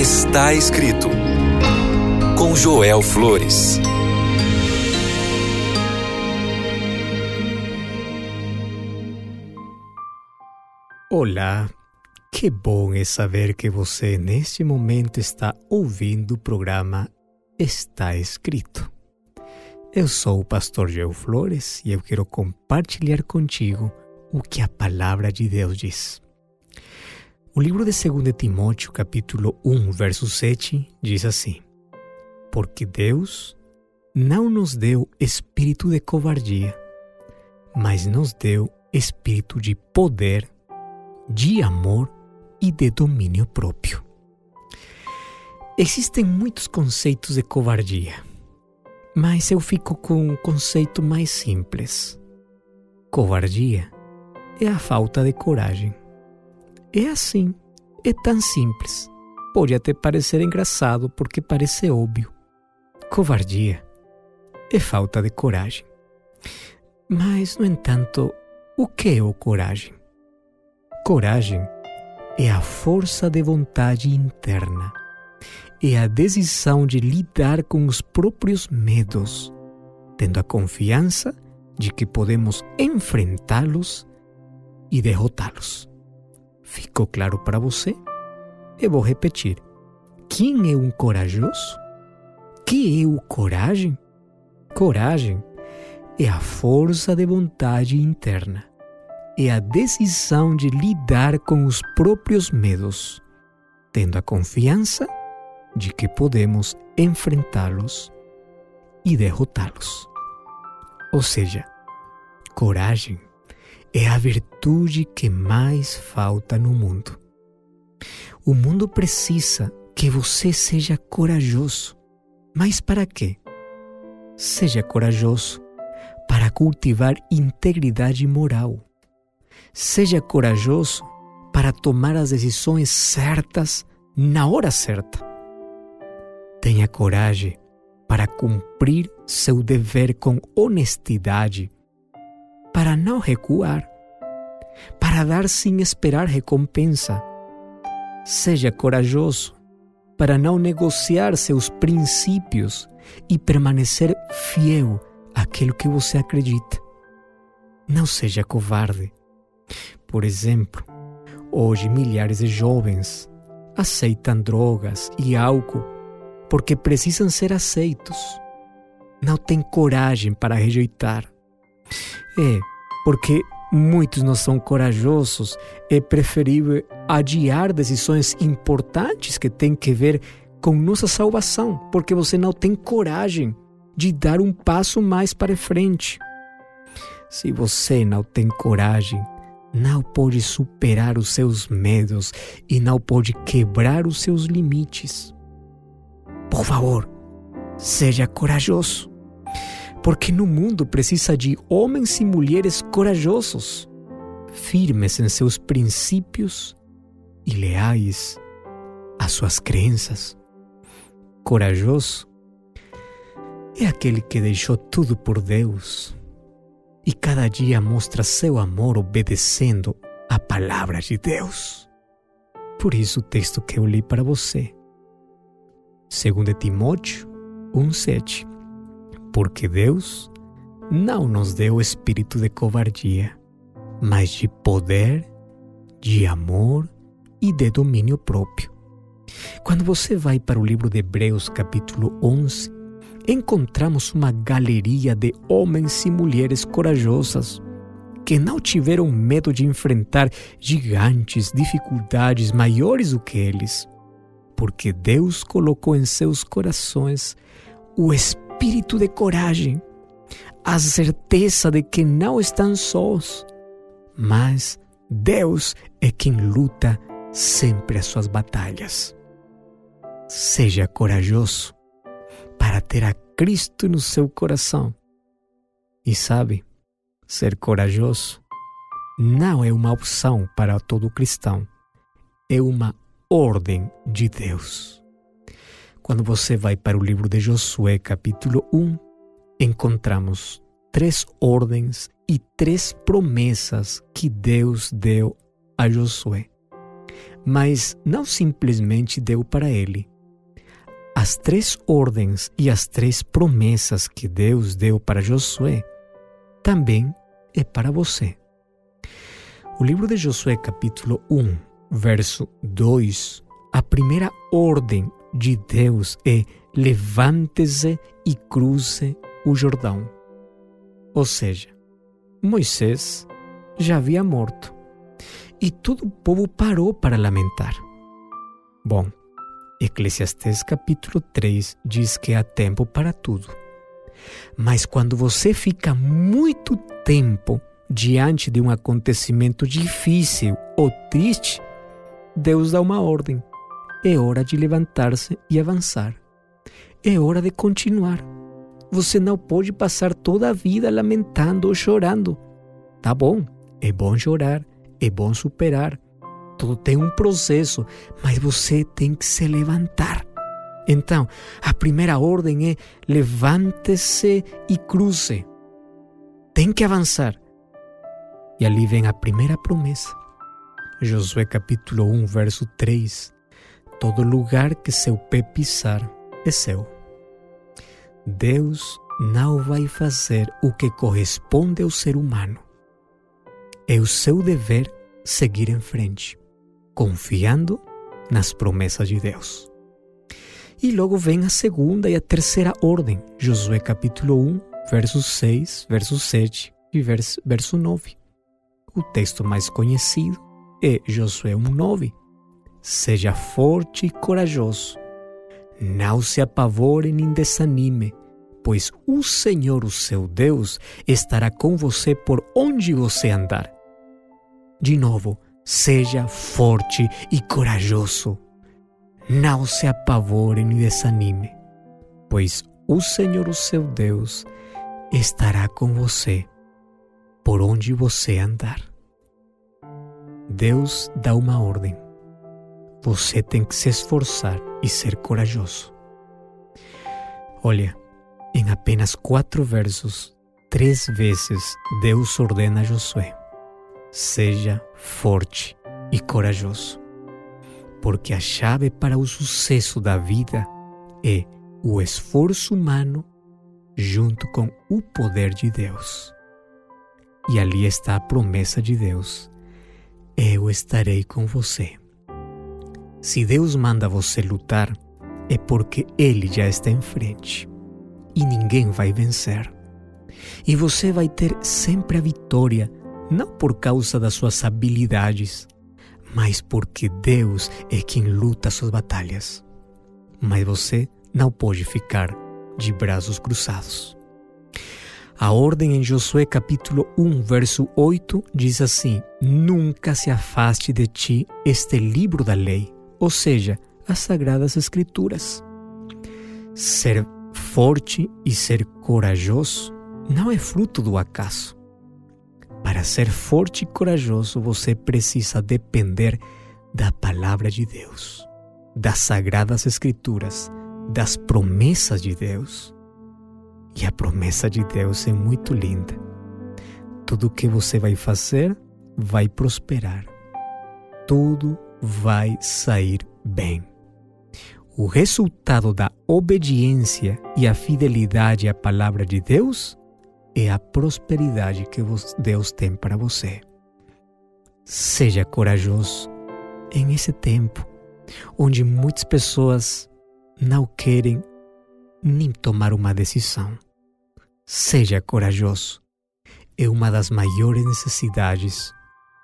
Está escrito com Joel Flores. Olá, que bom é saber que você neste momento está ouvindo o programa Está Escrito. Eu sou o pastor Joel Flores e eu quero compartilhar contigo o que a palavra de Deus diz. O livro de 2 Timóteo, capítulo 1, verso 7, diz assim: Porque Deus não nos deu espírito de covardia, mas nos deu espírito de poder, de amor e de domínio próprio. Existem muitos conceitos de covardia, mas eu fico com um conceito mais simples. Covardia é a falta de coragem. É assim, é tão simples. Pode até parecer engraçado porque parece óbvio. Covardia é falta de coragem. Mas, no entanto, o que é o coragem? Coragem é a força de vontade interna, é a decisão de lidar com os próprios medos, tendo a confiança de que podemos enfrentá-los e derrotá-los. Ficou claro para você? Eu vou repetir. Quem é um corajoso? Que é o coragem? Coragem é a força de vontade interna. É a decisão de lidar com os próprios medos, tendo a confiança de que podemos enfrentá-los e derrotá-los. Ou seja, coragem é a virtude que mais falta no mundo. O mundo precisa que você seja corajoso. Mas para quê? Seja corajoso para cultivar integridade moral. Seja corajoso para tomar as decisões certas na hora certa. Tenha coragem para cumprir seu dever com honestidade para não recuar, para dar sem esperar recompensa. Seja corajoso para não negociar seus princípios e permanecer fiel àquilo que você acredita. Não seja covarde. Por exemplo, hoje milhares de jovens aceitam drogas e álcool porque precisam ser aceitos. Não têm coragem para rejeitar. É, porque muitos não são corajosos, é preferível adiar decisões importantes que têm que ver com nossa salvação, porque você não tem coragem de dar um passo mais para frente. Se você não tem coragem, não pode superar os seus medos e não pode quebrar os seus limites. Por favor, seja corajoso porque no mundo precisa de homens e mulheres corajosos, firmes em seus princípios e leais às suas crenças. Corajoso é aquele que deixou tudo por Deus e cada dia mostra seu amor obedecendo a palavra de Deus. Por isso o texto que eu li para você. 2 Timóteo 1,7 porque Deus não nos deu espírito de covardia, mas de poder, de amor e de domínio próprio. Quando você vai para o livro de Hebreus, capítulo 11, encontramos uma galeria de homens e mulheres corajosas que não tiveram medo de enfrentar gigantes, dificuldades maiores do que eles, porque Deus colocou em seus corações o espírito espírito de coragem, a certeza de que não estão sós, mas Deus é quem luta sempre as suas batalhas. Seja corajoso para ter a Cristo no seu coração. E sabe, ser corajoso não é uma opção para todo cristão, é uma ordem de Deus. Quando você vai para o livro de Josué, capítulo 1, encontramos três ordens e três promessas que Deus deu a Josué. mas não simplesmente deu para ele. As três ordens e as três promessas que Deus deu para Josué também é para você. O livro de Josué, capítulo 1, verso 2, a primeira ordem de Deus é levante-se e cruze o Jordão. Ou seja, Moisés já havia morto e todo o povo parou para lamentar. Bom, Eclesiastes capítulo 3 diz que há tempo para tudo. Mas quando você fica muito tempo diante de um acontecimento difícil ou triste, Deus dá uma ordem. É hora de levantar-se e avançar. É hora de continuar. Você não pode passar toda a vida lamentando ou chorando. Tá bom, é bom chorar, é bom superar. Tudo tem um processo, mas você tem que se levantar. Então, a primeira ordem é levante-se e cruze. Tem que avançar. E ali vem a primeira promessa. Josué capítulo 1, verso 3. Todo lugar que seu pé pisar é seu. Deus não vai fazer o que corresponde ao ser humano. É o seu dever seguir em frente, confiando nas promessas de Deus. E logo vem a segunda e a terceira ordem, Josué capítulo 1, verso 6, verso 7 e verso, verso 9. O texto mais conhecido é Josué 1,9. Seja forte e corajoso. Não se apavore nem desanime, pois o Senhor, o seu Deus, estará com você por onde você andar. De novo, seja forte e corajoso. Não se apavore nem desanime, pois o Senhor, o seu Deus, estará com você por onde você andar. Deus dá uma ordem. Você tem que se esforçar e ser corajoso. Olha, em apenas quatro versos, três vezes Deus ordena a Josué: seja forte e corajoso, porque a chave para o sucesso da vida é o esforço humano junto com o poder de Deus. E ali está a promessa de Deus: eu estarei com você. Se Deus manda você lutar, é porque Ele já está em frente e ninguém vai vencer. E você vai ter sempre a vitória não por causa das suas habilidades, mas porque Deus é quem luta suas batalhas. Mas você não pode ficar de braços cruzados. A ordem em Josué capítulo 1, verso 8 diz assim: Nunca se afaste de ti este livro da lei, ou seja, as sagradas escrituras. Ser forte e ser corajoso não é fruto do acaso. Para ser forte e corajoso, você precisa depender da palavra de Deus, das sagradas escrituras, das promessas de Deus. E a promessa de Deus é muito linda. Tudo que você vai fazer vai prosperar. Tudo vai sair bem. O resultado da obediência e a fidelidade à palavra de Deus é a prosperidade que Deus tem para você. Seja corajoso em esse tempo onde muitas pessoas não querem nem tomar uma decisão. Seja corajoso. É uma das maiores necessidades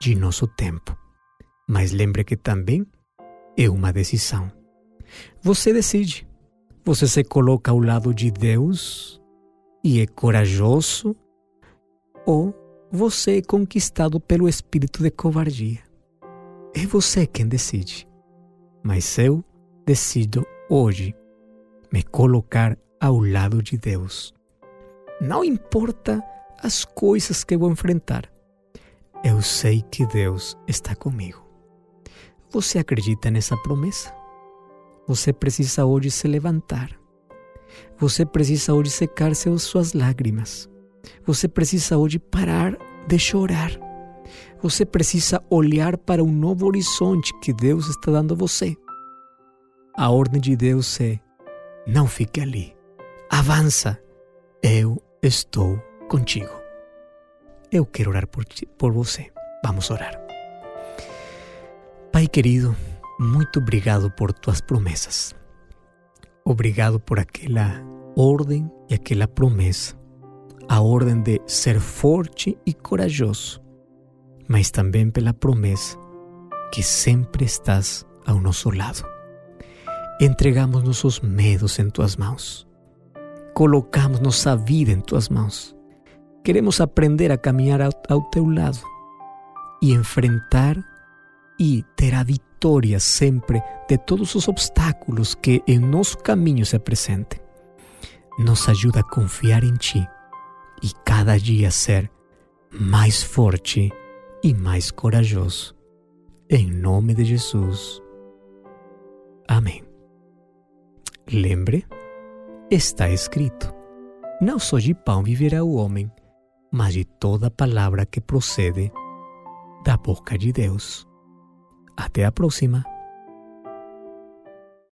de nosso tempo. Mas lembre que também é uma decisão. Você decide. Você se coloca ao lado de Deus e é corajoso, ou você é conquistado pelo espírito de covardia. É você quem decide. Mas eu decido hoje me colocar ao lado de Deus. Não importa as coisas que vou enfrentar, eu sei que Deus está comigo. Você acredita nessa promessa? Você precisa hoje se levantar você precisa hoje secar suas lágrimas. Você precisa hoje parar de chorar Você precisa olhar para um novo horizonte que Deus está dando a você. A ordem de Deus é: não fique ali. Avança. Eu estou contigo. Eu quero orar por, ti, por você. Vamos orar. Querido, muito obrigado por tuas promessas. Obrigado por aquela ordem e aquela promessa. A ordem de ser forte e corajoso, mas também pela promessa que sempre estás ao nosso lado. Entregamos nossos medos em tuas mãos. Colocamos nossa vida em tuas mãos. Queremos aprender a caminhar ao teu lado e enfrentar e ter a vitória sempre de todos os obstáculos que em nosso caminho se apresentem. Nos ajuda a confiar em Ti e cada dia ser mais forte e mais corajoso. Em nome de Jesus. Amém. Lembre, está escrito: Não só de pão viverá o homem, mas de toda palavra que procede da boca de Deus. Até a próxima.